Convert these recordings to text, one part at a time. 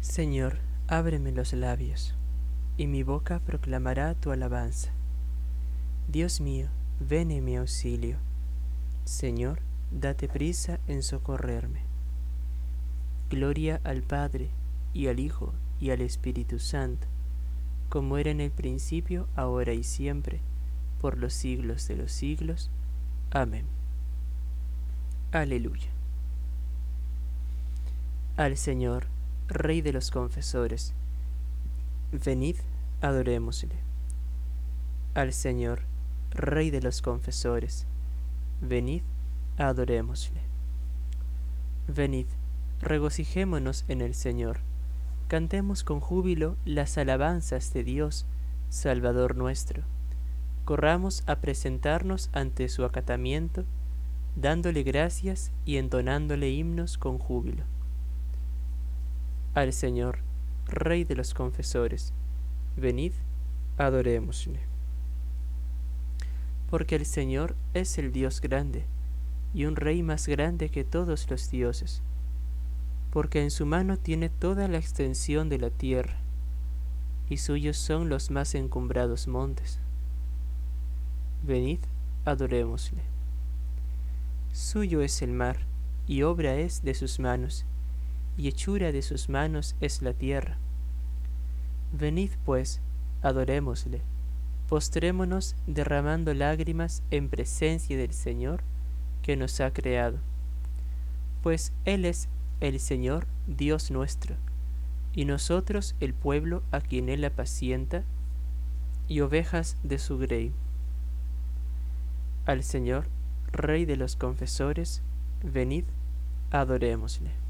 Señor, ábreme los labios, y mi boca proclamará tu alabanza. Dios mío, ven en mi auxilio. Señor, date prisa en socorrerme. Gloria al Padre, y al Hijo, y al Espíritu Santo, como era en el principio, ahora y siempre, por los siglos de los siglos. Amén. Aleluya. Al Señor, Rey de los confesores, venid, adorémosle. Al Señor, Rey de los confesores, venid, adorémosle. Venid, regocijémonos en el Señor, cantemos con júbilo las alabanzas de Dios, Salvador nuestro. Corramos a presentarnos ante su acatamiento, dándole gracias y entonándole himnos con júbilo. Al Señor, Rey de los confesores, venid, adorémosle. Porque el Señor es el Dios grande, y un Rey más grande que todos los dioses, porque en su mano tiene toda la extensión de la tierra, y suyos son los más encumbrados montes. Venid, adorémosle. Suyo es el mar, y obra es de sus manos, y hechura de sus manos es la tierra. Venid pues, adorémosle, postrémonos derramando lágrimas en presencia del Señor que nos ha creado, pues Él es el Señor Dios nuestro, y nosotros el pueblo a quien Él apacienta, y ovejas de su grey. Al Señor, Rey de los confesores, venid, adorémosle.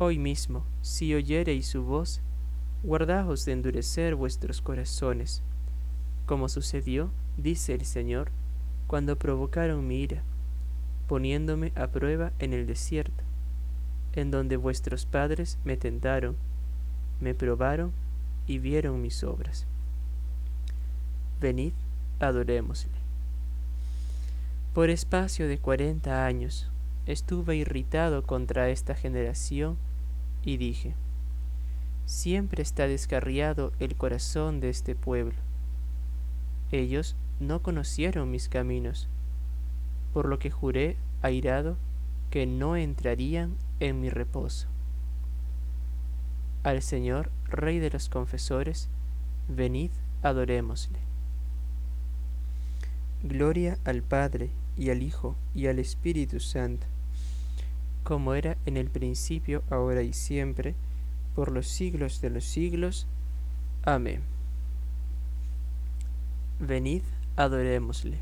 Hoy mismo, si oyereis su voz, guardaos de endurecer vuestros corazones, como sucedió, dice el Señor, cuando provocaron mi ira, poniéndome a prueba en el desierto, en donde vuestros padres me tentaron, me probaron y vieron mis obras. Venid, adorémosle. Por espacio de cuarenta años estuve irritado contra esta generación y dije, siempre está descarriado el corazón de este pueblo. Ellos no conocieron mis caminos, por lo que juré, airado, que no entrarían en mi reposo. Al Señor, Rey de los confesores, venid, adorémosle. Gloria al Padre, y al Hijo, y al Espíritu Santo como era en el principio, ahora y siempre, por los siglos de los siglos. Amén. Venid, adorémosle.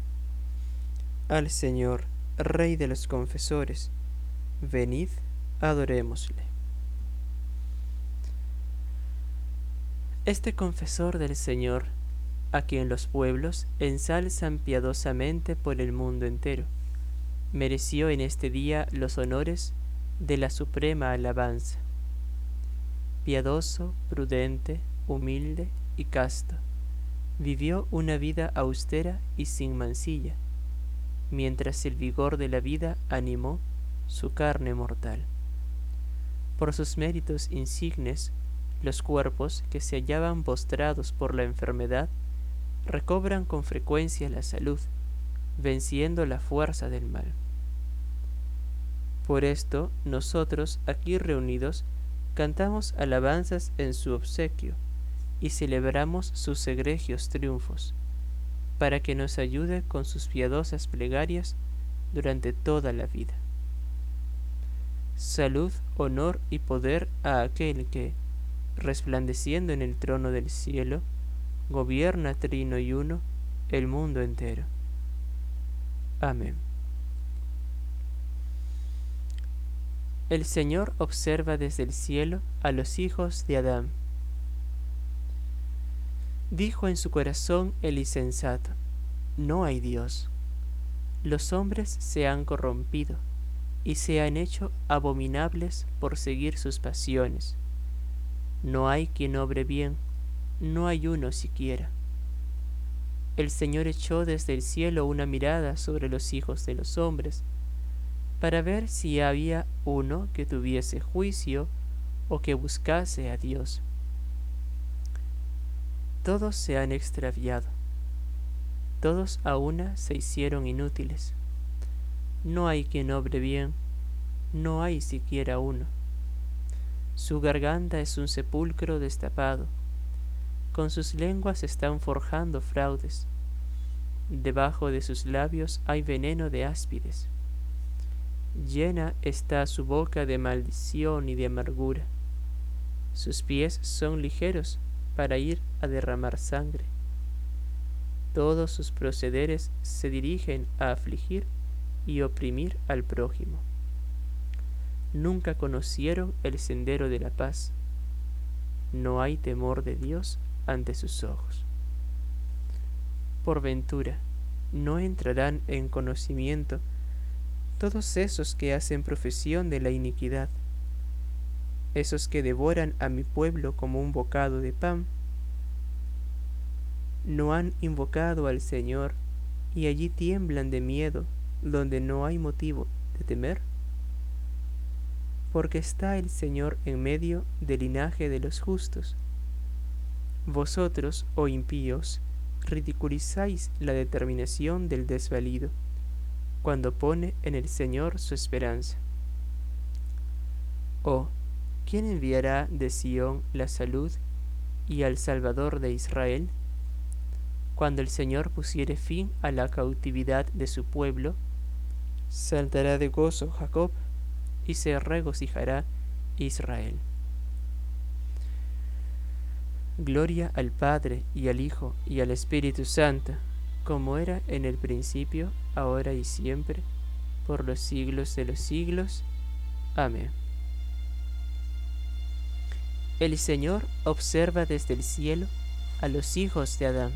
Al Señor, Rey de los confesores, venid, adorémosle. Este confesor del Señor, a quien los pueblos ensalzan piadosamente por el mundo entero, mereció en este día los honores de la suprema alabanza. Piadoso, prudente, humilde y casto, vivió una vida austera y sin mancilla, mientras el vigor de la vida animó su carne mortal. Por sus méritos insignes, los cuerpos que se hallaban postrados por la enfermedad recobran con frecuencia la salud, venciendo la fuerza del mal. Por esto, nosotros aquí reunidos cantamos alabanzas en su obsequio y celebramos sus egregios triunfos, para que nos ayude con sus piadosas plegarias durante toda la vida. Salud, honor y poder a aquel que, resplandeciendo en el trono del cielo, gobierna trino y uno el mundo entero. Amén. El Señor observa desde el cielo a los hijos de Adán. Dijo en su corazón el insensato, no hay Dios. Los hombres se han corrompido y se han hecho abominables por seguir sus pasiones. No hay quien obre bien, no hay uno siquiera. El Señor echó desde el cielo una mirada sobre los hijos de los hombres, para ver si había uno que tuviese juicio o que buscase a Dios. Todos se han extraviado, todos a una se hicieron inútiles. No hay quien obre bien, no hay siquiera uno. Su garganta es un sepulcro destapado, con sus lenguas están forjando fraudes. Debajo de sus labios hay veneno de áspides. Llena está su boca de maldición y de amargura. Sus pies son ligeros para ir a derramar sangre. Todos sus procederes se dirigen a afligir y oprimir al prójimo. Nunca conocieron el sendero de la paz. No hay temor de Dios ante sus ojos. Por ventura, no entrarán en conocimiento todos esos que hacen profesión de la iniquidad, esos que devoran a mi pueblo como un bocado de pan, no han invocado al Señor y allí tiemblan de miedo donde no hay motivo de temer? Porque está el Señor en medio del linaje de los justos. Vosotros, oh impíos, ridiculizáis la determinación del desvalido, cuando pone en el Señor su esperanza. Oh, ¿quién enviará de Sión la salud y al Salvador de Israel? Cuando el Señor pusiere fin a la cautividad de su pueblo, saltará de gozo Jacob y se regocijará Israel. Gloria al Padre y al Hijo y al Espíritu Santo, como era en el principio, ahora y siempre, por los siglos de los siglos. Amén. El Señor observa desde el cielo a los hijos de Adán.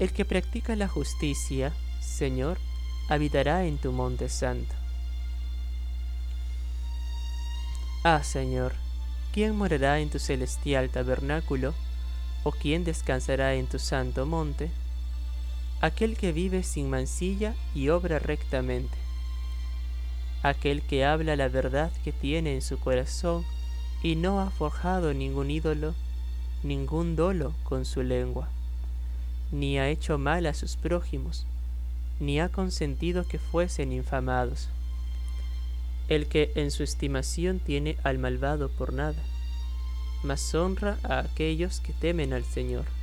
El que practica la justicia Señor, habitará en tu monte santo. Ah, Señor, ¿quién morará en tu celestial tabernáculo? ¿O quién descansará en tu santo monte? Aquel que vive sin mancilla y obra rectamente. Aquel que habla la verdad que tiene en su corazón y no ha forjado ningún ídolo, ningún dolo con su lengua, ni ha hecho mal a sus prójimos, ni ha consentido que fuesen infamados. El que en su estimación tiene al malvado por nada, mas honra a aquellos que temen al Señor.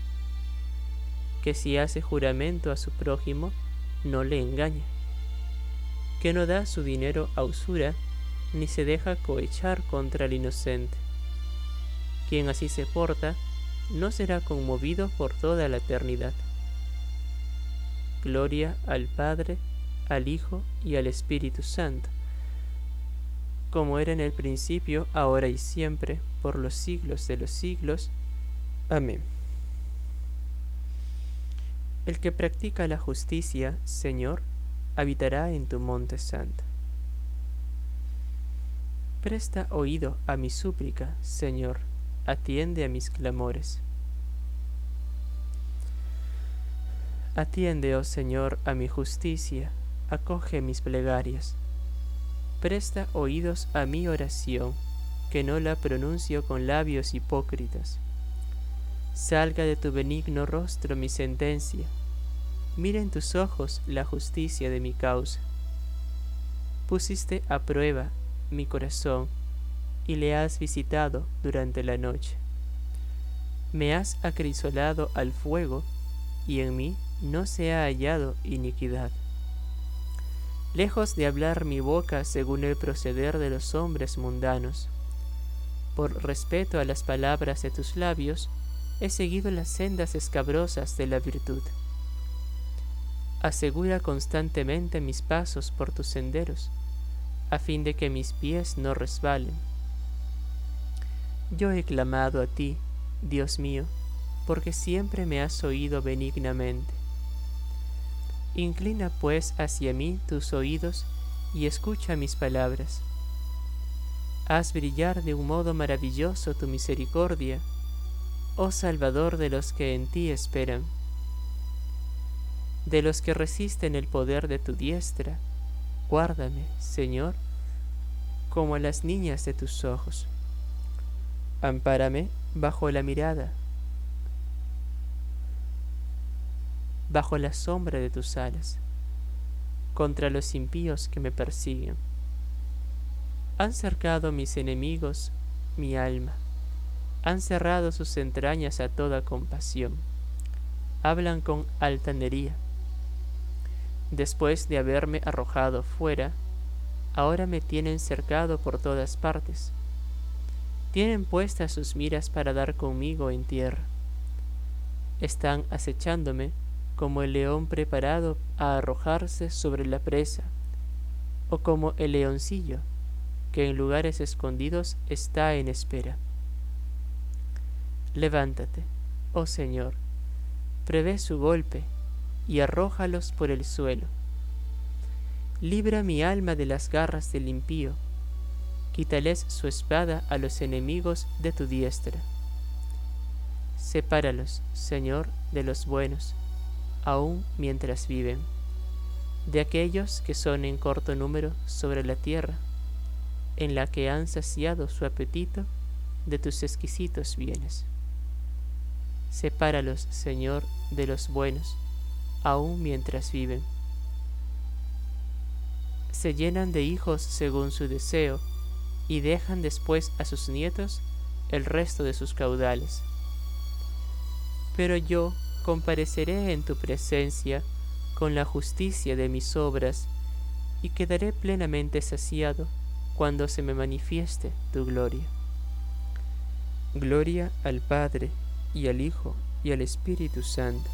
Que si hace juramento a su prójimo, no le engaña. Que no da su dinero a usura, ni se deja cohechar contra el inocente. Quien así se porta, no será conmovido por toda la eternidad. Gloria al Padre, al Hijo y al Espíritu Santo, como era en el principio, ahora y siempre, por los siglos de los siglos. Amén. El que practica la justicia, Señor, habitará en tu monte santo. Presta oído a mi súplica, Señor, atiende a mis clamores. Atiende, oh Señor, a mi justicia, acoge mis plegarias. Presta oídos a mi oración, que no la pronuncio con labios hipócritas. Salga de tu benigno rostro mi sentencia, mira en tus ojos la justicia de mi causa. Pusiste a prueba mi corazón y le has visitado durante la noche. Me has acrisolado al fuego y en mí no se ha hallado iniquidad. Lejos de hablar mi boca según el proceder de los hombres mundanos, por respeto a las palabras de tus labios, he seguido las sendas escabrosas de la virtud. Asegura constantemente mis pasos por tus senderos, a fin de que mis pies no resbalen. Yo he clamado a ti, Dios mío, porque siempre me has oído benignamente. Inclina pues hacia mí tus oídos y escucha mis palabras. Haz brillar de un modo maravilloso tu misericordia, oh Salvador de los que en ti esperan. De los que resisten el poder de tu diestra, guárdame, Señor, como a las niñas de tus ojos. Ampárame bajo la mirada, bajo la sombra de tus alas, contra los impíos que me persiguen. Han cercado mis enemigos mi alma, han cerrado sus entrañas a toda compasión, hablan con altanería. Después de haberme arrojado fuera, ahora me tienen cercado por todas partes. Tienen puestas sus miras para dar conmigo en tierra. Están acechándome como el león preparado a arrojarse sobre la presa, o como el leoncillo que en lugares escondidos está en espera. Levántate, oh Señor, prevé su golpe y arrójalos por el suelo Libra mi alma de las garras del impío, quítales su espada a los enemigos de tu diestra. Sepáralos, Señor, de los buenos, aun mientras viven, de aquellos que son en corto número sobre la tierra, en la que han saciado su apetito de tus exquisitos bienes. Sepáralos, Señor, de los buenos, aun mientras viven se llenan de hijos según su deseo, y dejan después a sus nietos el resto de sus caudales. Pero yo compareceré en tu presencia con la justicia de mis obras, y quedaré plenamente saciado cuando se me manifieste tu gloria. Gloria al Padre, y al Hijo, y al Espíritu Santo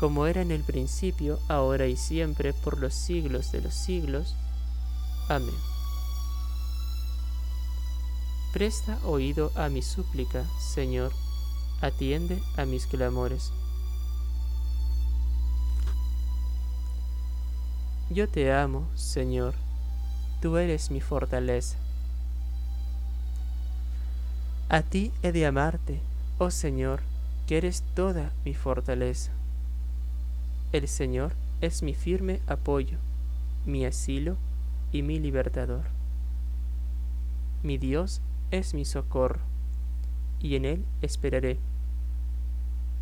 como era en el principio, ahora y siempre, por los siglos de los siglos. Amén. Presta oído a mi súplica, Señor, atiende a mis clamores. Yo te amo, Señor, tú eres mi fortaleza. A ti he de amarte, oh Señor, que eres toda mi fortaleza. El Señor es mi firme apoyo, mi asilo y mi libertador. Mi Dios es mi socorro, y en Él esperaré.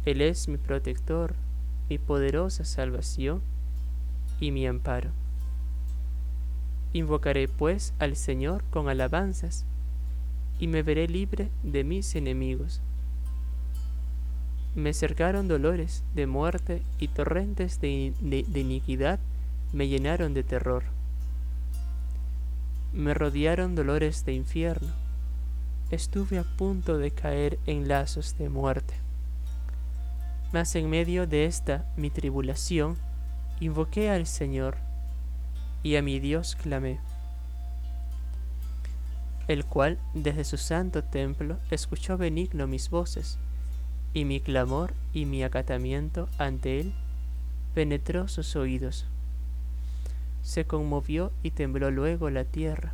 Él es mi protector, mi poderosa salvación y mi amparo. Invocaré pues al Señor con alabanzas, y me veré libre de mis enemigos. Me cercaron dolores de muerte y torrentes de, iniquidad me llenaron de terror. Me rodearon dolores de infierno. Estuve a punto de caer en lazos de muerte. Mas en medio de esta mi tribulación, invoqué al Señor y a mi Dios clamé, el cual desde su santo templo escuchó benigno mis voces y mi clamor y mi acatamiento ante él penetró sus oídos. Se conmovió y tembló luego la tierra.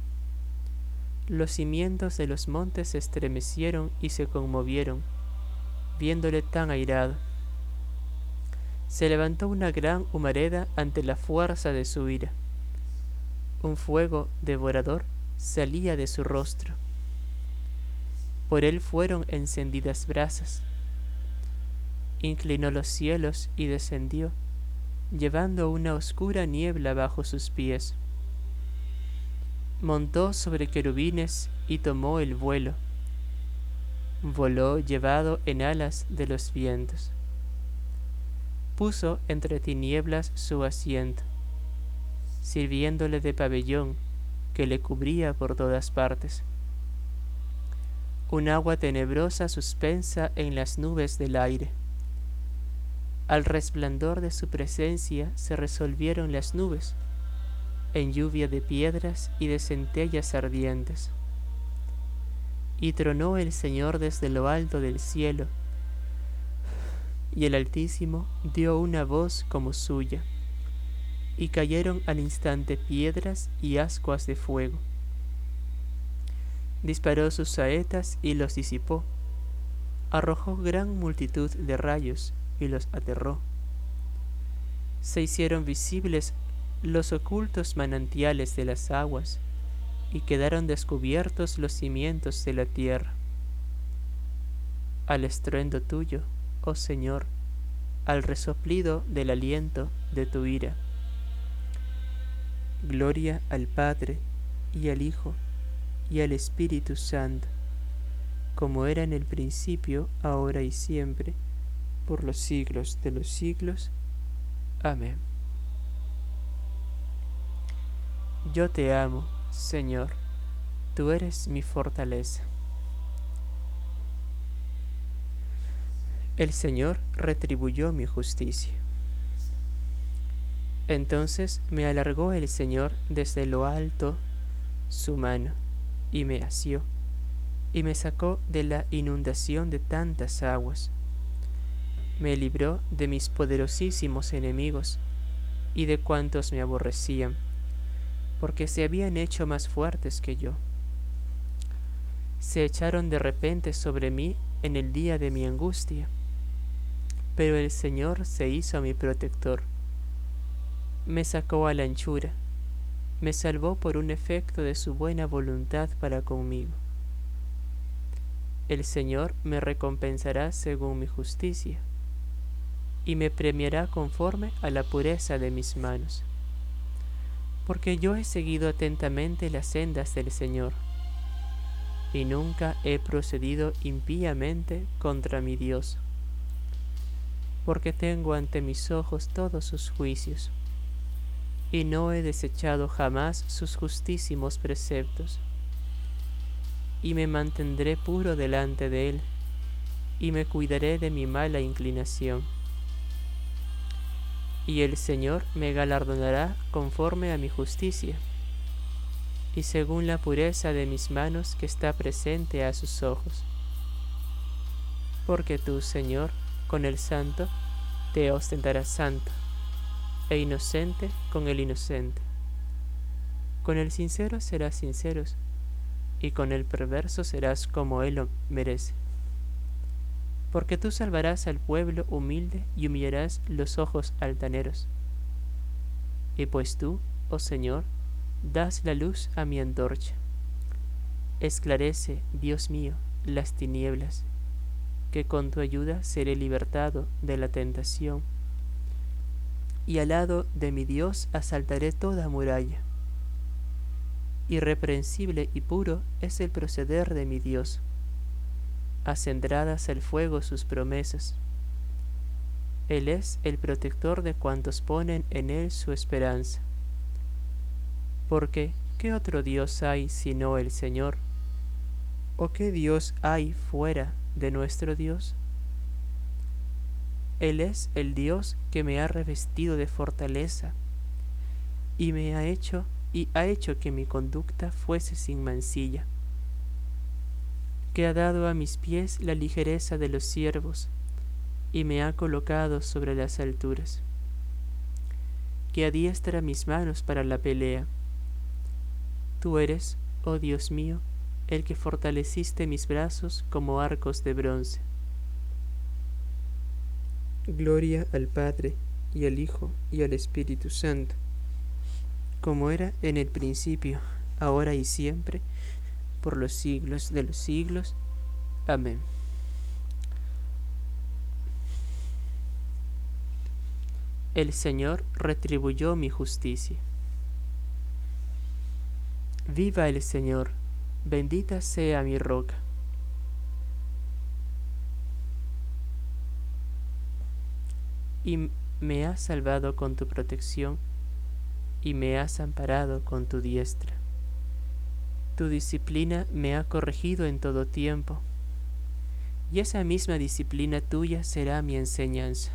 Los cimientos de los montes se estremecieron y se conmovieron, viéndole tan airado. Se levantó una gran humareda ante la fuerza de su ira. Un fuego devorador salía de su rostro. Por él fueron encendidas brasas inclinó los cielos y descendió, llevando una oscura niebla bajo sus pies. Montó sobre querubines y tomó el vuelo. Voló llevado en alas de los vientos. Puso entre tinieblas su asiento, sirviéndole de pabellón que le cubría por todas partes. Un agua tenebrosa suspensa en las nubes del aire al resplandor de su presencia se resolvieron las nubes, en lluvia de piedras y de centellas ardientes. Y tronó el Señor desde lo alto del cielo, y el Altísimo dio una voz como suya, y cayeron al instante piedras y ascuas de fuego. Disparó sus saetas y los disipó, arrojó gran multitud de rayos, y los aterró. Se hicieron visibles los ocultos manantiales de las aguas, y quedaron descubiertos los cimientos de la tierra. Al estruendo tuyo, oh Señor, al resoplido del aliento de tu ira. Gloria al Padre y al Hijo y al Espíritu Santo, como era en el principio, ahora y siempre, por los siglos de los siglos. Amén. Yo te amo, Señor, tú eres mi fortaleza. El Señor retribuyó mi justicia. Entonces me alargó el Señor desde lo alto su mano y me asió y me sacó de la inundación de tantas aguas. Me libró de mis poderosísimos enemigos y de cuantos me aborrecían porque se habían hecho más fuertes que yo. Se echaron de repente sobre mí en el día de mi angustia, pero el Señor se hizo mi protector. Me sacó a la anchura, me salvó por un efecto de su buena voluntad para conmigo. El Señor me recompensará según mi justicia, y me premiará conforme a la pureza de mis manos. Porque yo he seguido atentamente las sendas del Señor, y nunca he procedido impíamente contra mi Dios, porque tengo ante mis ojos todos sus juicios, y no he desechado jamás sus justísimos preceptos, y me mantendré puro delante de Él, y me cuidaré de mi mala inclinación y el Señor me galardonará conforme a mi justicia, y según la pureza de mis manos que está presente a sus ojos. Porque tú, Señor, con el santo, te ostentarás santo, e inocente con el inocente. Con el sincero serás sinceros, y con el perverso serás como él lo merece porque tú salvarás al pueblo humilde y humillarás los ojos altaneros. Y pues tú, oh Señor, das la luz a mi antorcha. Esclarece, Dios mío, las tinieblas, que con tu ayuda seré libertado de la tentación. Y al lado de mi Dios asaltaré toda muralla. Irreprensible y puro es el proceder de mi Dios acendradas al fuego sus promesas. Él es el protector de cuantos ponen en Él su esperanza. Porque, ¿qué otro Dios hay sino el Señor? ¿O qué Dios hay fuera de nuestro Dios? Él es el Dios que me ha revestido de fortaleza y me ha hecho y ha hecho que mi conducta fuese sin mancilla que ha dado a mis pies la ligereza de los siervos, y me ha colocado sobre las alturas, que adiestra mis manos para la pelea. Tú eres, oh Dios mío, el que fortaleciste mis brazos como arcos de bronce. Gloria al Padre, y al Hijo, y al Espíritu Santo, como era en el principio, ahora y siempre, por los siglos de los siglos. Amén. El Señor retribuyó mi justicia. Viva el Señor, bendita sea mi roca. Y me has salvado con tu protección, y me has amparado con tu diestra. Tu disciplina me ha corregido en todo tiempo, y esa misma disciplina tuya será mi enseñanza.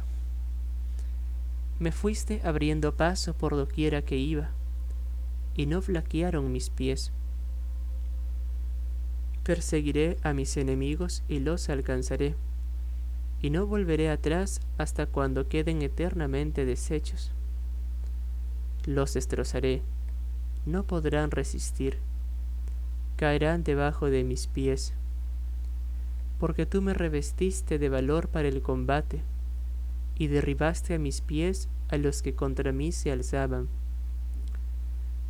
Me fuiste abriendo paso por doquiera que iba, y no flaquearon mis pies. Perseguiré a mis enemigos y los alcanzaré, y no volveré atrás hasta cuando queden eternamente deshechos. Los destrozaré, no podrán resistir caerán debajo de mis pies, porque tú me revestiste de valor para el combate, y derribaste a mis pies a los que contra mí se alzaban.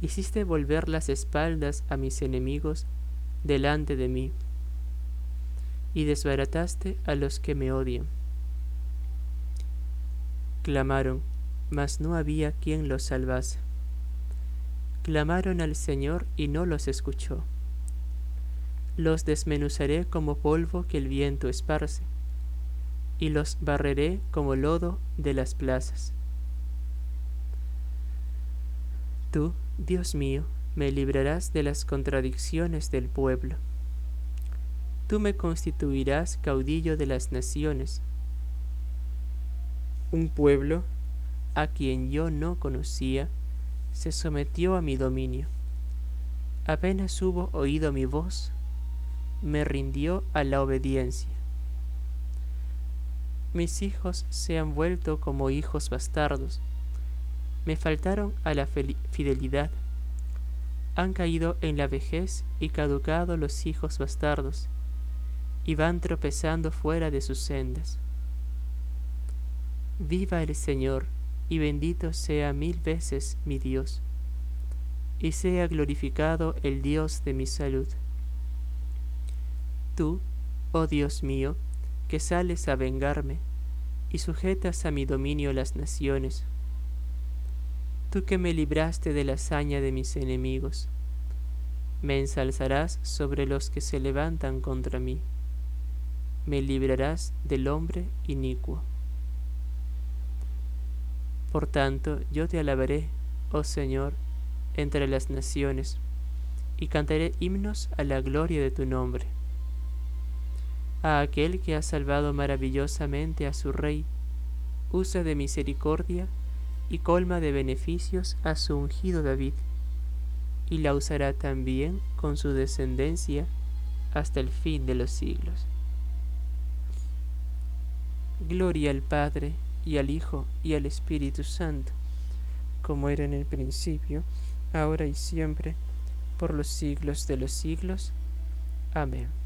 Hiciste volver las espaldas a mis enemigos delante de mí, y desbarataste a los que me odian. Clamaron, mas no había quien los salvase. Clamaron al Señor y no los escuchó. Los desmenuzaré como polvo que el viento esparce, y los barreré como lodo de las plazas. Tú, Dios mío, me librarás de las contradicciones del pueblo. Tú me constituirás caudillo de las naciones. Un pueblo a quien yo no conocía se sometió a mi dominio. Apenas hubo oído mi voz, me rindió a la obediencia. Mis hijos se han vuelto como hijos bastardos, me faltaron a la fidelidad. Han caído en la vejez y caducado los hijos bastardos, y van tropezando fuera de sus sendas. Viva el Señor, y bendito sea mil veces mi Dios, y sea glorificado el Dios de mi salud. Tú, oh Dios mío, que sales a vengarme, y sujetas a mi dominio las naciones, tú que me libraste de la hazaña de mis enemigos, me ensalzarás sobre los que se levantan contra mí, me librarás del hombre inicuo. Por tanto, yo te alabaré, oh Señor, entre las naciones, y cantaré himnos a la gloria de tu nombre. A aquel que ha salvado maravillosamente a su rey, usa de misericordia y colma de beneficios a su ungido David, y la usará también con su descendencia hasta el fin de los siglos. Gloria al Padre, y al Hijo y al Espíritu Santo, como era en el principio, ahora y siempre, por los siglos de los siglos. Amén.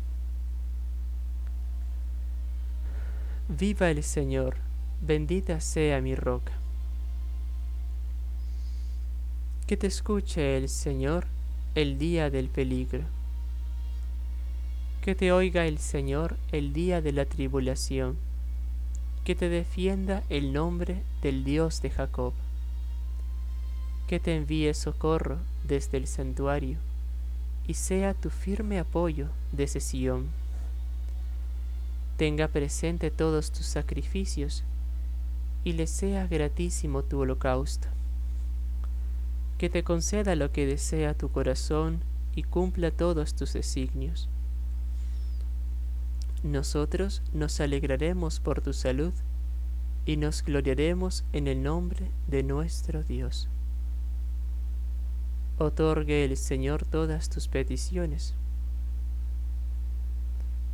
Viva el Señor, bendita sea mi roca. Que te escuche el Señor el día del peligro. Que te oiga el Señor el día de la tribulación que te defienda el nombre del Dios de Jacob, que te envíe socorro desde el santuario y sea tu firme apoyo desde Sión. Tenga presente todos tus sacrificios y le sea gratísimo tu holocausto. Que te conceda lo que desea tu corazón y cumpla todos tus designios nosotros nos alegraremos por tu salud y nos gloriaremos en el nombre de nuestro Dios. Otorgue el Señor todas tus peticiones.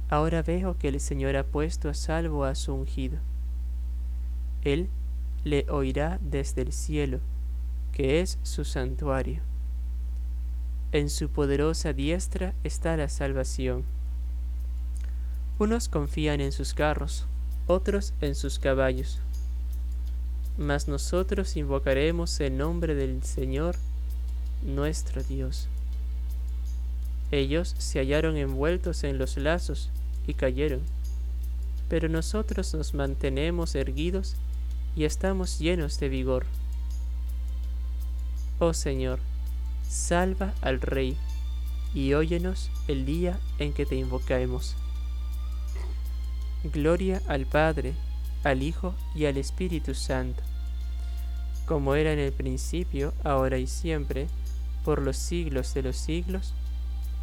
Ahora veo que el Señor ha puesto a salvo a su ungido. Él le oirá desde el cielo, que es su santuario. En su poderosa diestra está la salvación unos confían en sus carros, otros en sus caballos. Mas nosotros invocaremos el nombre del Señor nuestro Dios. Ellos se hallaron envueltos en los lazos y cayeron, pero nosotros nos mantenemos erguidos y estamos llenos de vigor. Oh Señor, salva al Rey y óyenos el día en que te invocaemos. Gloria al Padre, al Hijo y al Espíritu Santo, como era en el principio, ahora y siempre, por los siglos de los siglos.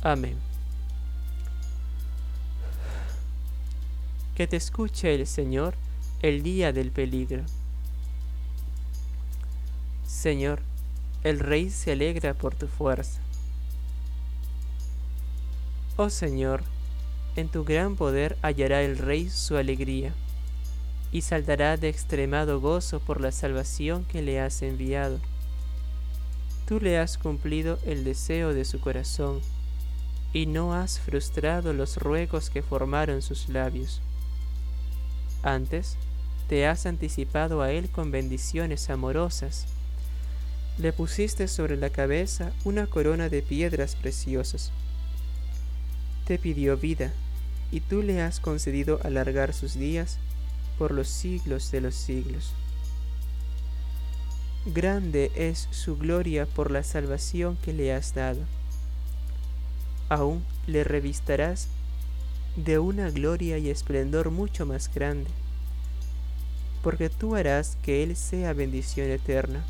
Amén. Que te escuche el Señor el día del peligro. Señor, el Rey se alegra por tu fuerza. Oh Señor, en tu gran poder hallará el Rey su alegría, y saltará de extremado gozo por la salvación que le has enviado. Tú le has cumplido el deseo de su corazón, y no has frustrado los ruegos que formaron sus labios. Antes, te has anticipado a él con bendiciones amorosas, Le pusiste sobre la cabeza una corona de piedras preciosas. Te pidió vida, y tú le has concedido alargar sus días por los siglos de los siglos. Grande es su gloria por la salvación que le has dado. Aún le revistarás de una gloria y esplendor mucho más grande, porque tú harás que Él sea bendición eterna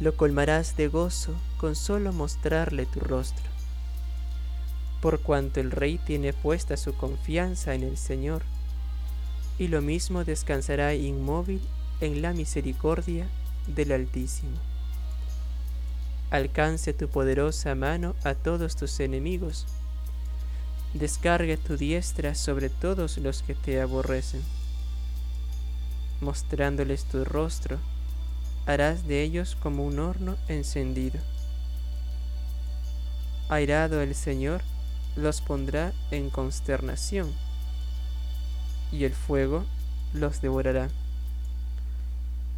lo colmarás de gozo con solo mostrarle tu rostro. Por cuanto el rey tiene puesta su confianza en el Señor, y lo mismo descansará inmóvil en la misericordia del Altísimo. Alcance tu poderosa mano a todos tus enemigos, descargue tu diestra sobre todos los que te aborrecen, mostrándoles tu rostro, harás de ellos como un horno encendido. Airado el Señor, los pondrá en consternación, y el fuego los devorará.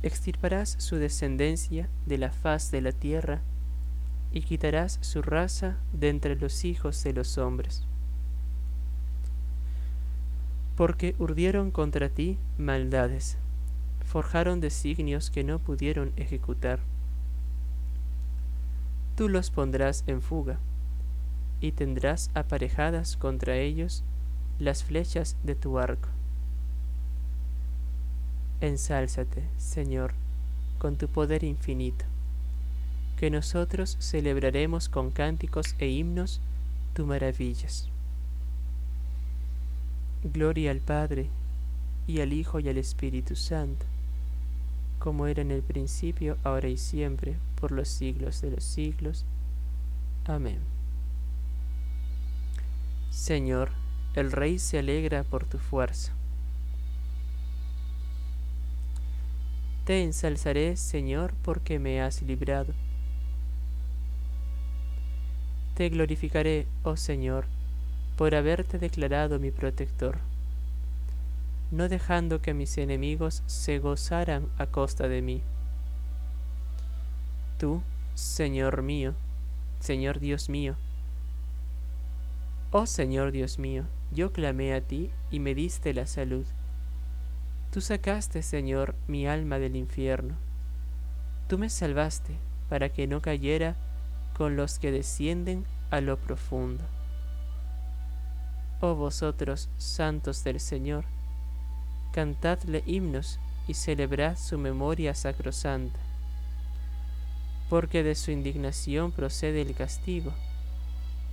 Extirparás su descendencia de la faz de la tierra, y quitarás su raza de entre los hijos de los hombres. Porque urdieron contra ti maldades forjaron designios que no pudieron ejecutar. Tú los pondrás en fuga, y tendrás aparejadas contra ellos las flechas de tu arco. Ensálzate, Señor, con tu poder infinito, que nosotros celebraremos con cánticos e himnos tu maravillas. Gloria al Padre, y al Hijo y al Espíritu Santo como era en el principio, ahora y siempre, por los siglos de los siglos. Amén. Señor, el Rey se alegra por tu fuerza. Te ensalzaré, Señor, porque me has librado. Te glorificaré, oh Señor, por haberte declarado mi protector no dejando que mis enemigos se gozaran a costa de mí. Tú, Señor mío, Señor Dios mío, oh Señor Dios mío, yo clamé a ti y me diste la salud. Tú sacaste, Señor, mi alma del infierno. Tú me salvaste para que no cayera con los que descienden a lo profundo. Oh vosotros, santos del Señor, cantadle himnos y celebrad su memoria sacrosanta, porque de su indignación procede el castigo,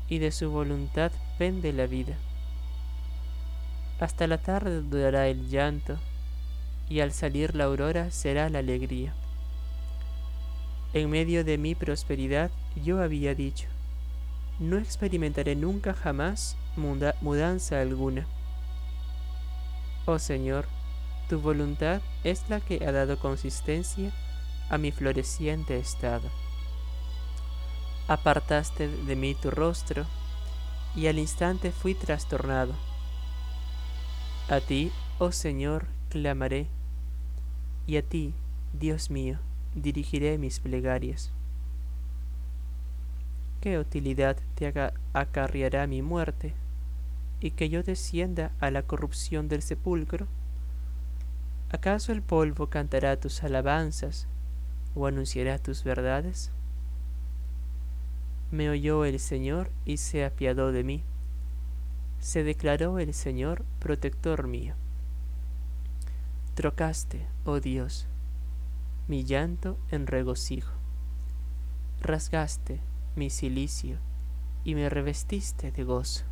y de su voluntad pende la vida. Hasta la tarde durará el llanto, y al salir la aurora será la alegría. En medio de mi prosperidad yo había dicho, no experimentaré nunca jamás mudanza alguna Oh Señor, tu voluntad es la que ha dado consistencia a mi floreciente estado. Apartaste de mí tu rostro, y al instante fui trastornado. A ti, oh Señor, clamaré, y a ti, Dios mío, dirigiré mis plegarias. ¿Qué utilidad te acarreará mi muerte? Y que yo descienda a la corrupción del sepulcro? ¿Acaso el polvo cantará tus alabanzas o anunciará tus verdades? Me oyó el Señor y se apiadó de mí. Se declaró el Señor protector mío. Trocaste, oh Dios, mi llanto en regocijo. Rasgaste mi cilicio y me revestiste de gozo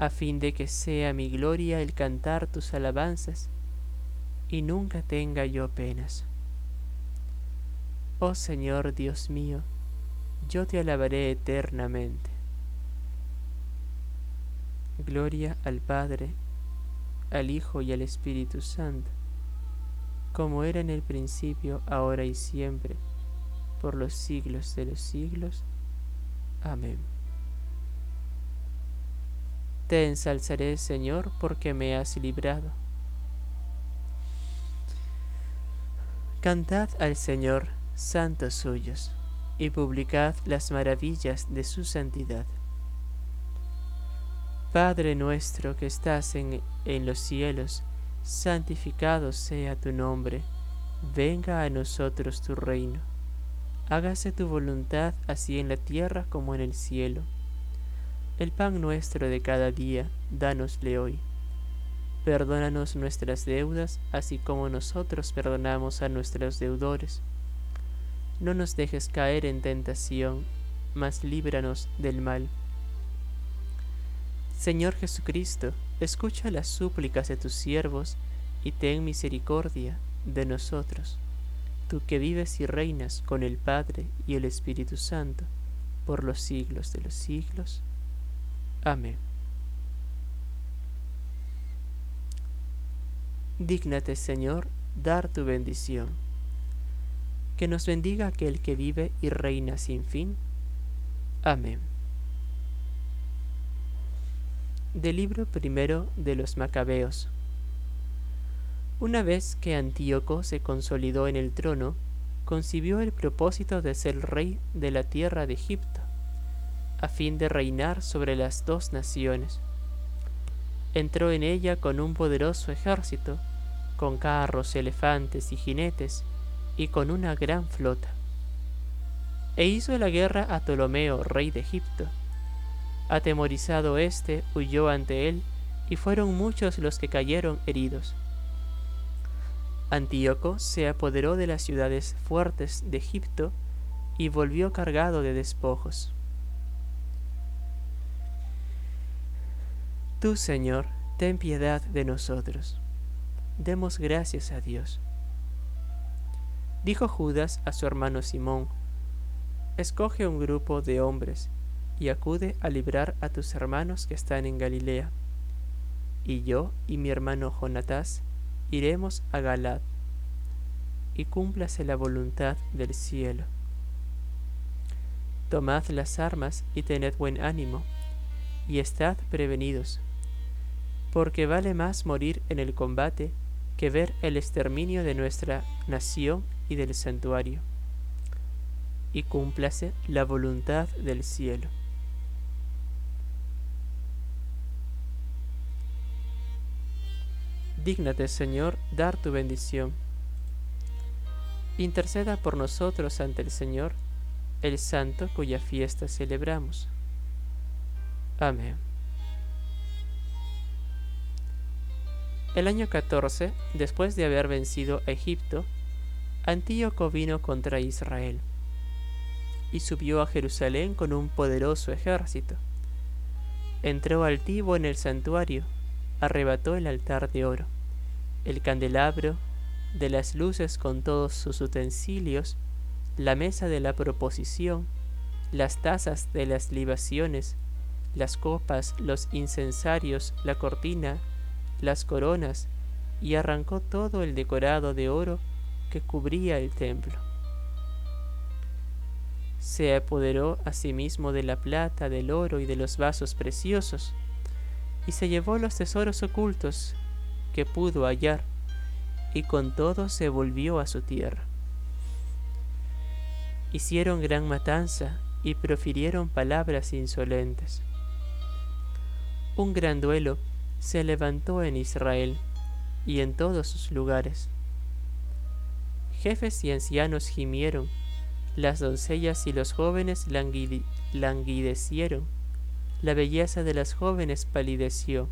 a fin de que sea mi gloria el cantar tus alabanzas y nunca tenga yo penas. Oh Señor Dios mío, yo te alabaré eternamente. Gloria al Padre, al Hijo y al Espíritu Santo, como era en el principio, ahora y siempre, por los siglos de los siglos. Amén. Te ensalzaré, Señor, porque me has librado. Cantad al Señor, santos suyos, y publicad las maravillas de su santidad. Padre nuestro que estás en, en los cielos, santificado sea tu nombre, venga a nosotros tu reino. Hágase tu voluntad así en la tierra como en el cielo. El pan nuestro de cada día, dánosle hoy Perdónanos nuestras deudas, así como nosotros perdonamos a nuestros deudores. No nos dejes caer en tentación, mas líbranos del mal. Señor Jesucristo, escucha las súplicas de tus siervos y ten misericordia de nosotros, tú que vives y reinas con el Padre y el Espíritu Santo, por los siglos de los siglos. Amén. Dígnate, Señor, dar tu bendición. Que nos bendiga aquel que vive y reina sin fin. Amén. Del libro primero de los Macabeos. Una vez que Antíoco se consolidó en el trono, concibió el propósito de ser rey de la tierra de Egipto, a fin de reinar sobre las dos naciones. Entró en ella con un poderoso ejército, con carros, elefantes y jinetes, y con una gran flota. E hizo la guerra a Ptolomeo, rey de Egipto. Atemorizado éste, huyó ante él, y fueron muchos los que cayeron heridos. Antíoco se apoderó de las ciudades fuertes de Egipto y volvió cargado de despojos. Tú, Señor, ten piedad de nosotros demos gracias a Dios. Dijo Judas a su hermano Simón, Escoge un grupo de hombres y acude a librar a tus hermanos que están en Galilea. Y yo y mi hermano Jonatás iremos a Galad, y cúmplase la voluntad del cielo. Tomad las armas y tened buen ánimo, y estad prevenidos, porque vale más morir en el combate que ver el exterminio de nuestra nación y del santuario, y cúmplase la voluntad del cielo. Dígnate, Señor, dar tu bendición. Interceda por nosotros ante el Señor, el Santo cuya fiesta celebramos. Amén. El año 14, después de haber vencido a Egipto, Antíoco vino contra Israel y subió a Jerusalén con un poderoso ejército. Entró altivo en el santuario, arrebató el altar de oro, el candelabro de las luces con todos sus utensilios, la mesa de la proposición, las tazas de las libaciones, las copas, los incensarios, la cortina, las coronas y arrancó todo el decorado de oro que cubría el templo. Se apoderó asimismo de la plata, del oro y de los vasos preciosos, y se llevó los tesoros ocultos que pudo hallar, y con todo se volvió a su tierra. Hicieron gran matanza y profirieron palabras insolentes. Un gran duelo se levantó en Israel y en todos sus lugares. Jefes y ancianos gimieron, las doncellas y los jóvenes languidecieron, la belleza de las jóvenes palideció.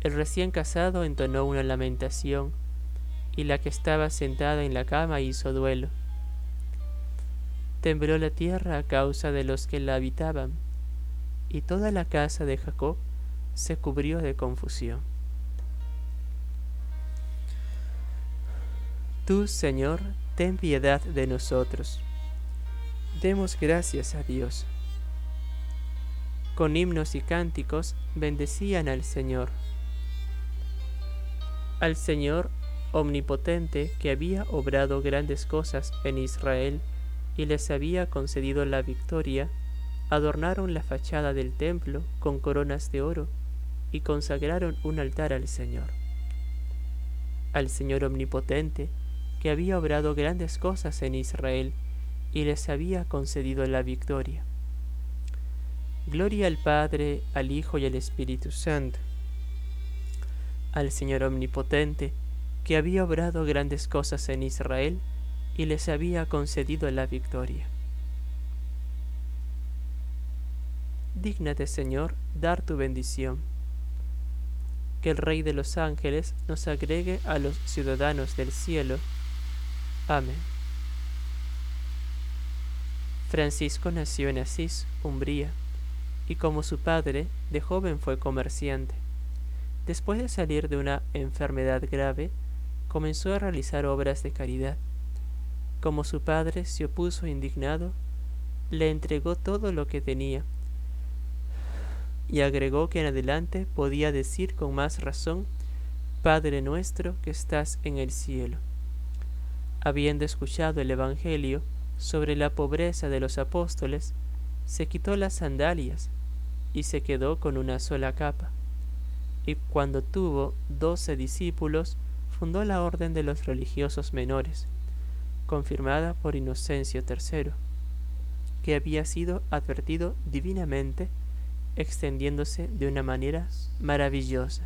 El recién casado entonó una lamentación, y la que estaba sentada en la cama hizo duelo. Tembló la tierra a causa de los que la habitaban, y toda la casa de Jacob se cubrió de confusión. Tú, Señor, ten piedad de nosotros. Demos gracias a Dios. Con himnos y cánticos bendecían al Señor. Al Señor omnipotente que había obrado grandes cosas en Israel y les había concedido la victoria, adornaron la fachada del templo con coronas de oro y consagraron un altar al Señor. Al Señor omnipotente, que había obrado grandes cosas en Israel y les había concedido la victoria. Gloria al Padre, al Hijo y al Espíritu Santo, al Señor Omnipotente, que había obrado grandes cosas en Israel y les había concedido la victoria. Dígnate, Señor, dar tu bendición. Que el Rey de los ángeles nos agregue a los ciudadanos del cielo. Amén. Francisco nació en Asís, Umbría, y como su padre, de joven fue comerciante. Después de salir de una enfermedad grave, comenzó a realizar obras de caridad. Como su padre se opuso indignado, le entregó todo lo que tenía, y agregó que en adelante podía decir con más razón, Padre nuestro que estás en el cielo. Habiendo escuchado el Evangelio sobre la pobreza de los apóstoles, se quitó las sandalias y se quedó con una sola capa. Y cuando tuvo doce discípulos, fundó la Orden de los Religiosos Menores, confirmada por Inocencio III, que había sido advertido divinamente extendiéndose de una manera maravillosa.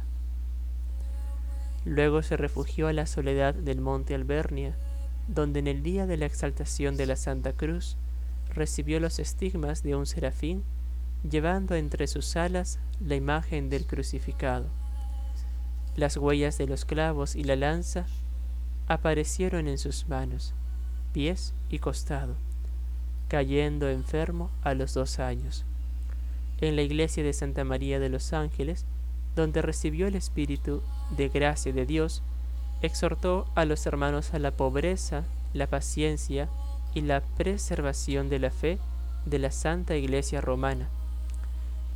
Luego se refugió a la soledad del monte Albernia, donde en el día de la exaltación de la Santa Cruz recibió los estigmas de un serafín, llevando entre sus alas la imagen del crucificado. Las huellas de los clavos y la lanza aparecieron en sus manos, pies y costado, cayendo enfermo a los dos años en la iglesia de Santa María de los Ángeles, donde recibió el Espíritu de gracia de Dios, exhortó a los hermanos a la pobreza, la paciencia y la preservación de la fe de la Santa Iglesia Romana,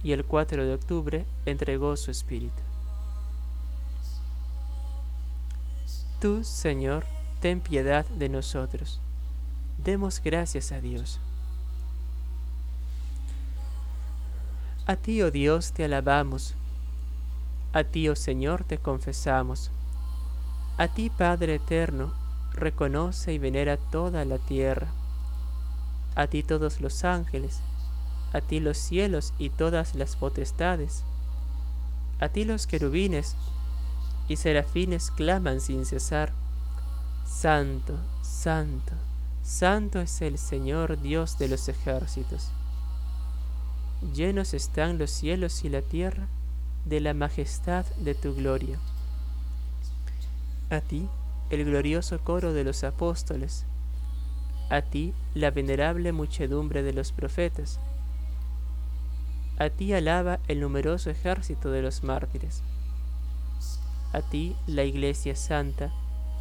y el 4 de octubre entregó su Espíritu. Tú, Señor, ten piedad de nosotros. Demos gracias a Dios. A ti, oh Dios, te alabamos. A ti, oh Señor, te confesamos. A ti, Padre eterno, reconoce y venera toda la tierra. A ti todos los ángeles, a ti los cielos y todas las potestades. A ti los querubines y serafines claman sin cesar. Santo, santo, santo es el Señor Dios de los ejércitos llenos están los cielos y la tierra de la majestad de tu gloria. A ti, el glorioso coro de los apóstoles, a ti, la venerable muchedumbre de los profetas, a ti alaba el numeroso ejército de los mártires. A ti, la Iglesia Santa,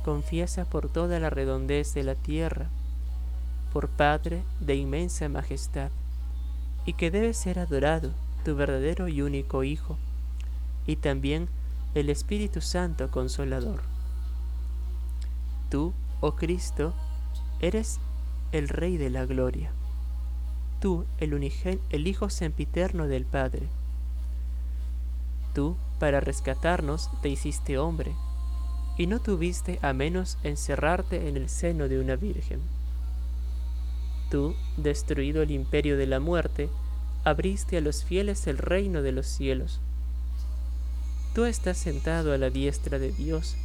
confiesa por toda la redondez de la tierra, por Padre de inmensa majestad y que debe ser adorado tu verdadero y único Hijo, y también el Espíritu Santo Consolador. Tú, oh Cristo, eres el Rey de la Gloria. Tú, el, unigen, el Hijo sempiterno del Padre. Tú, para rescatarnos, te hiciste hombre, y no tuviste a menos encerrarte en el seno de una virgen Tú, destruido el imperio de la muerte, abriste a los fieles el reino de los cielos. Tú estás sentado a la diestra de Dios,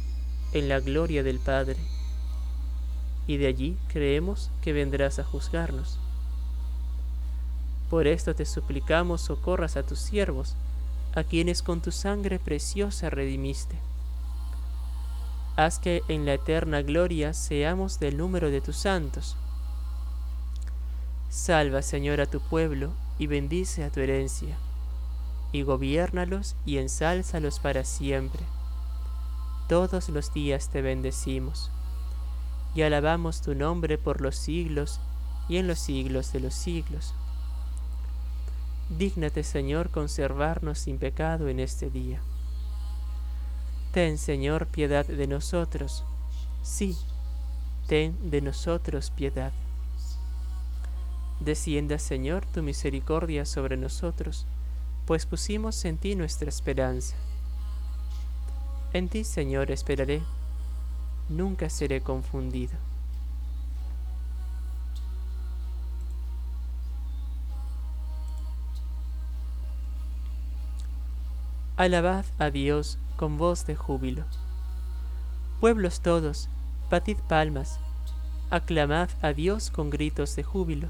en la gloria del Padre, y de allí creemos que vendrás a juzgarnos. Por esto te suplicamos socorras a tus siervos, a quienes con tu sangre preciosa redimiste. Haz que en la eterna gloria seamos del número de tus santos Salva, Señor, a tu pueblo y bendice a tu herencia, y gobiérnalos y ensálzalos para siempre. Todos los días te bendecimos, y alabamos tu nombre por los siglos y en los siglos de los siglos. Dígnate, Señor, conservarnos sin pecado en este día. Ten, Señor, piedad de nosotros. Sí, ten de nosotros piedad. Descienda, Señor, tu misericordia sobre nosotros, pues pusimos en ti nuestra esperanza. En ti, Señor, esperaré. nunca seré confundido. Alabad a Dios con voz de júbilo. Pueblos todos, batid palmas, aclamad a Dios con gritos de júbilo,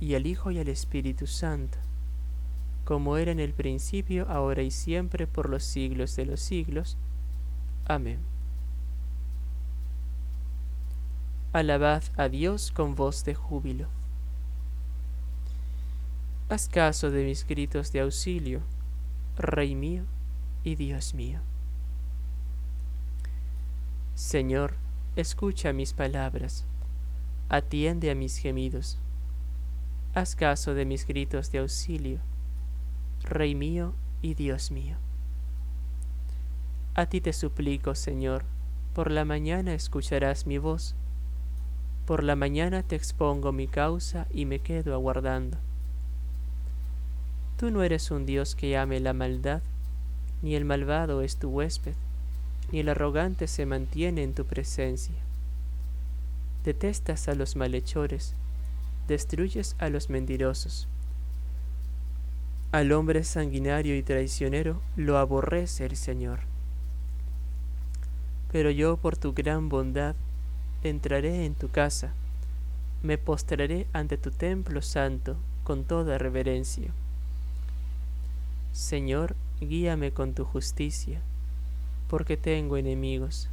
y al Hijo y al Espíritu Santo, como era en el principio, ahora y siempre, por los siglos de los siglos. Amén. Alabad a Dios con voz de júbilo haz caso de mis gritos de auxilio, Rey mío y Dios mío. Señor, escucha mis palabras, atiende a mis gemidos, haz caso de mis gritos de auxilio, Rey mío y Dios mío. A ti te suplico, Señor, por la mañana escucharás mi voz, por la mañana te expongo mi causa y me quedo aguardando Tú no eres un Dios que ame la maldad, ni el malvado es tu huésped, ni el arrogante se mantiene en tu presencia. Detestas a los malhechores, destruyes a los mentirosos. Al hombre sanguinario y traicionero lo aborrece el Señor. Pero yo por tu gran bondad entraré en tu casa, me postraré ante tu templo santo con toda reverencia. Señor, guíame con tu justicia, porque tengo enemigos.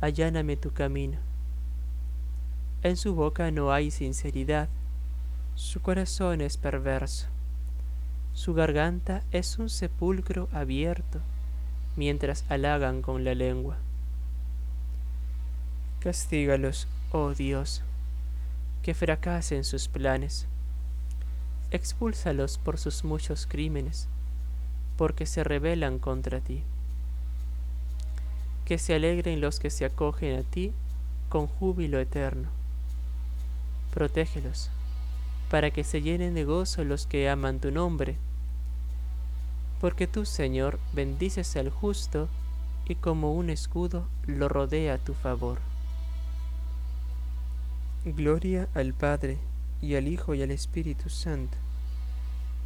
Alláname tu camino. En su boca no hay sinceridad, su corazón es perverso, su garganta es un sepulcro abierto, mientras halagan con la lengua. Castígalos, oh Dios, que fracasen sus planes. Expúlsalos por sus muchos crímenes porque se rebelan contra ti. Que se alegren los que se acogen a ti con júbilo eterno. Protégelos, para que se llenen de gozo los que aman tu nombre. Porque tú, Señor, bendices al justo y como un escudo lo rodea a tu favor. Gloria al Padre, y al Hijo y al Espíritu Santo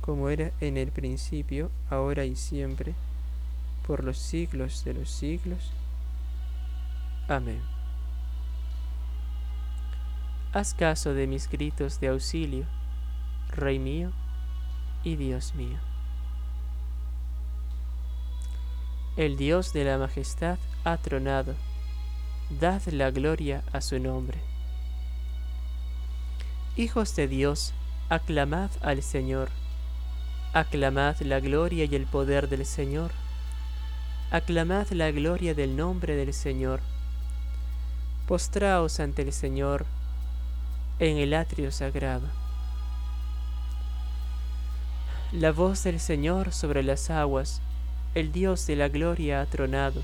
como era en el principio, ahora y siempre, por los siglos de los siglos. Amén. Haz caso de mis gritos de auxilio, Rey mío y Dios mío. El Dios de la majestad ha tronado, dad la gloria a su nombre. Hijos de Dios, aclamad al Señor Aclamad la gloria y el poder del Señor. Aclamad la gloria del nombre del Señor. Postraos ante el Señor en el atrio sagrado. La voz del Señor sobre las aguas, el Dios de la gloria ha tronado,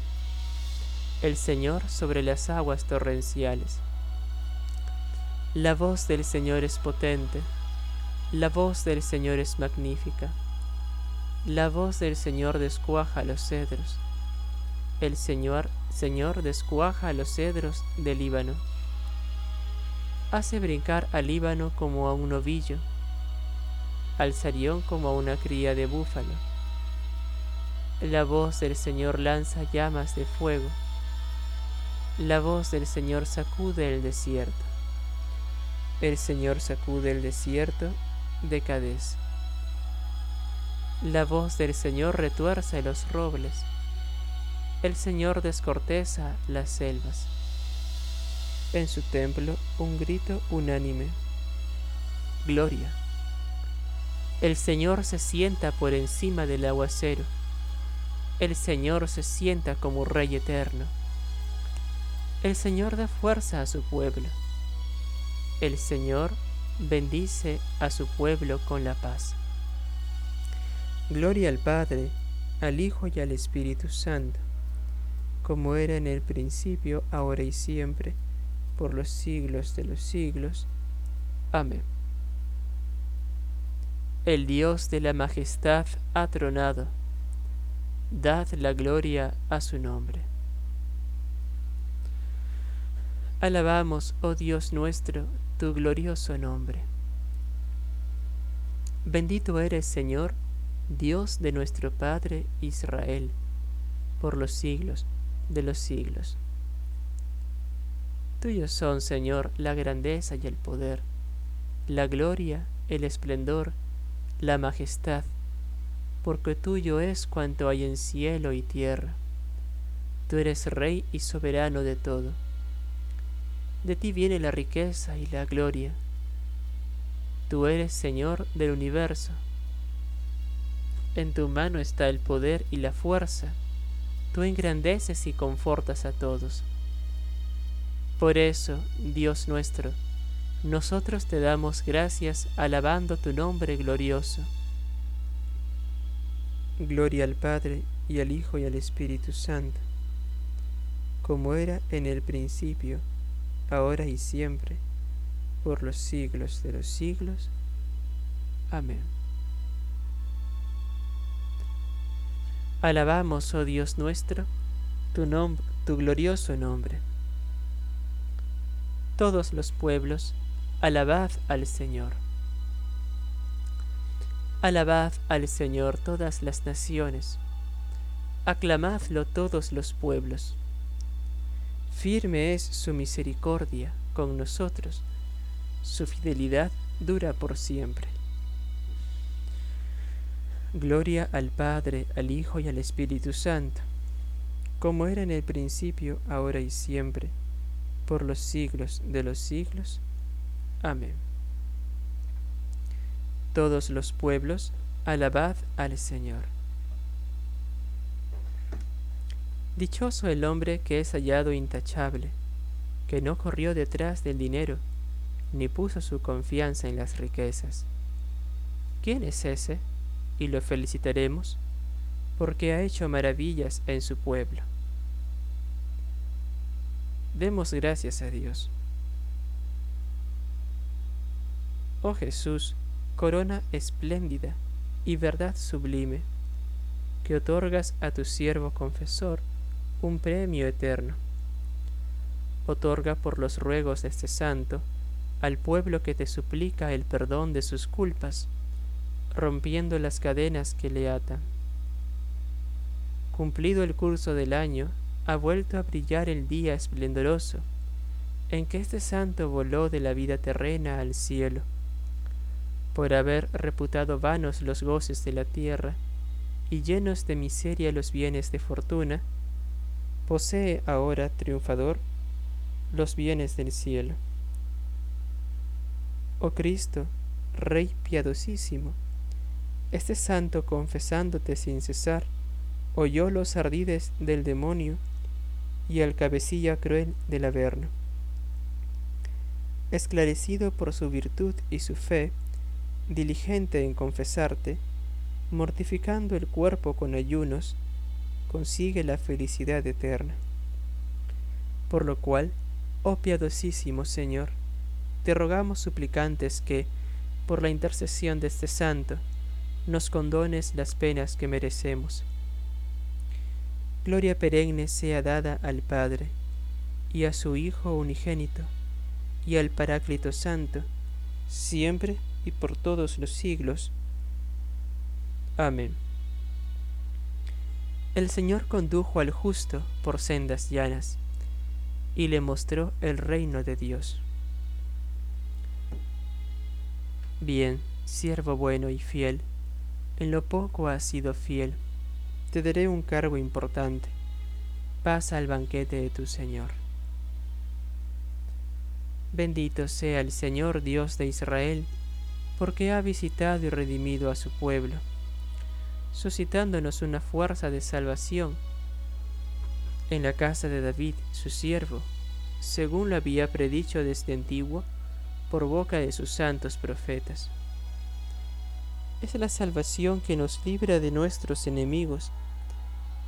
el Señor sobre las aguas torrenciales. La voz del Señor es potente, la voz del Señor es magnífica. La voz del Señor descuaja los cedros. El Señor, Señor descuaja los cedros del Líbano. Hace brincar al Líbano como a un ovillo, al Sarión como a una cría de búfalo. La voz del Señor lanza llamas de fuego. La voz del Señor sacude el desierto. El Señor sacude el desierto de Cades. La voz del Señor retuerce los robles. El Señor descorteza las selvas. En su templo un grito unánime. Gloria. El Señor se sienta por encima del aguacero. El Señor se sienta como Rey eterno. El Señor da fuerza a su pueblo. El Señor bendice a su pueblo con la paz. Gloria al Padre, al Hijo y al Espíritu Santo, como era en el principio, ahora y siempre, por los siglos de los siglos. Amén. El Dios de la majestad ha tronado. Dad la gloria a su nombre. Alabamos, oh Dios nuestro, tu glorioso nombre. Bendito eres, Señor, Dios de nuestro Padre Israel, por los siglos de los siglos. Tuyos son, Señor, la grandeza y el poder, la gloria, el esplendor, la majestad, porque tuyo es cuanto hay en cielo y tierra. Tú eres Rey y soberano de todo. De ti viene la riqueza y la gloria. Tú eres Señor del universo. En tu mano está el poder y la fuerza. Tú engrandeces y confortas a todos. Por eso, Dios nuestro, nosotros te damos gracias alabando tu nombre glorioso. Gloria al Padre y al Hijo y al Espíritu Santo, como era en el principio, ahora y siempre, por los siglos de los siglos. Amén. Alabamos, oh Dios nuestro, tu, tu glorioso nombre. Todos los pueblos, Alabad al Señor. Alabad al Señor todas las naciones. Aclamadlo todos los pueblos. Firme es su misericordia con nosotros. Su fidelidad dura por siempre. Gloria al Padre, al Hijo y al Espíritu Santo, como era en el principio, ahora y siempre, por los siglos de los siglos. Amén. Todos los pueblos, alabad al Señor. Dichoso el hombre que es hallado intachable, que no corrió detrás del dinero, ni puso su confianza en las riquezas. ¿Quién es ese? Y lo felicitaremos, porque ha hecho maravillas en su pueblo. Demos gracias a Dios. Oh Jesús, corona espléndida y verdad sublime, que otorgas a tu siervo confesor un premio eterno. Otorga por los ruegos de este santo al pueblo que te suplica el perdón de sus culpas, rompiendo las cadenas que le atan. Cumplido el curso del año, ha vuelto a brillar el día esplendoroso, en que este santo voló de la vida terrena al cielo por haber reputado vanos los goces de la tierra y llenos de miseria los bienes de fortuna, posee ahora, triunfador, los bienes del cielo. Oh Cristo, Rey piadosísimo, este santo confesándote sin cesar, oyó los ardides del demonio y al cabecilla cruel del Averno. Esclarecido por su virtud y su fe, diligente en confesarte, mortificando el cuerpo con ayunos, consigue la felicidad eterna. Por lo cual, oh piadosísimo Señor, te rogamos suplicantes que, por la intercesión de este santo, nos condones las penas que merecemos. Gloria perenne sea dada al Padre, y a su Hijo unigénito, y al Paráclito Santo, siempre y por todos los siglos. Amén. El Señor condujo al justo por sendas llanas y le mostró el reino de Dios. Bien, siervo bueno y fiel, en lo poco has sido fiel, te daré un cargo importante. Pasa al banquete de tu Señor. Bendito sea el Señor Dios de Israel, porque ha visitado y redimido a su pueblo, suscitándonos una fuerza de salvación en la casa de David, su siervo, según lo había predicho desde antiguo por boca de sus santos profetas. Es la salvación que nos libra de nuestros enemigos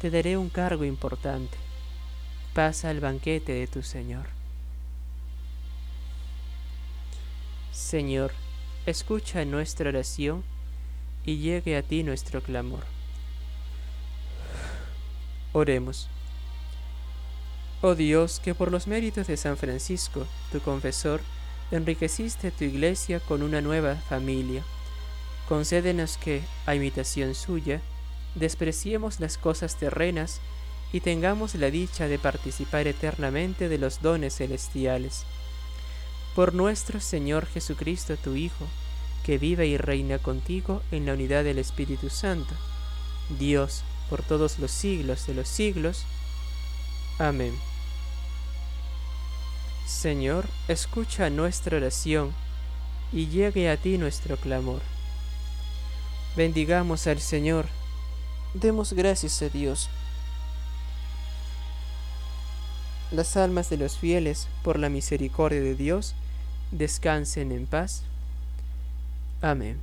te daré un cargo importante. Pasa al banquete de tu Señor. Señor, escucha nuestra oración y llegue a ti nuestro clamor Oremos. Oh Dios, que por los méritos de San Francisco, tu confesor, enriqueciste tu iglesia con una nueva familia. Concédenos que, a imitación suya, despreciemos las cosas terrenas y tengamos la dicha de participar eternamente de los dones celestiales. Por nuestro Señor Jesucristo, tu Hijo, que vive y reina contigo en la unidad del Espíritu Santo, Dios, por todos los siglos de los siglos. Amén. Señor, escucha nuestra oración y llegue a ti nuestro clamor. Bendigamos al Señor, demos gracias a Dios. Las almas de los fieles, por la misericordia de Dios, descansen en paz. Amén.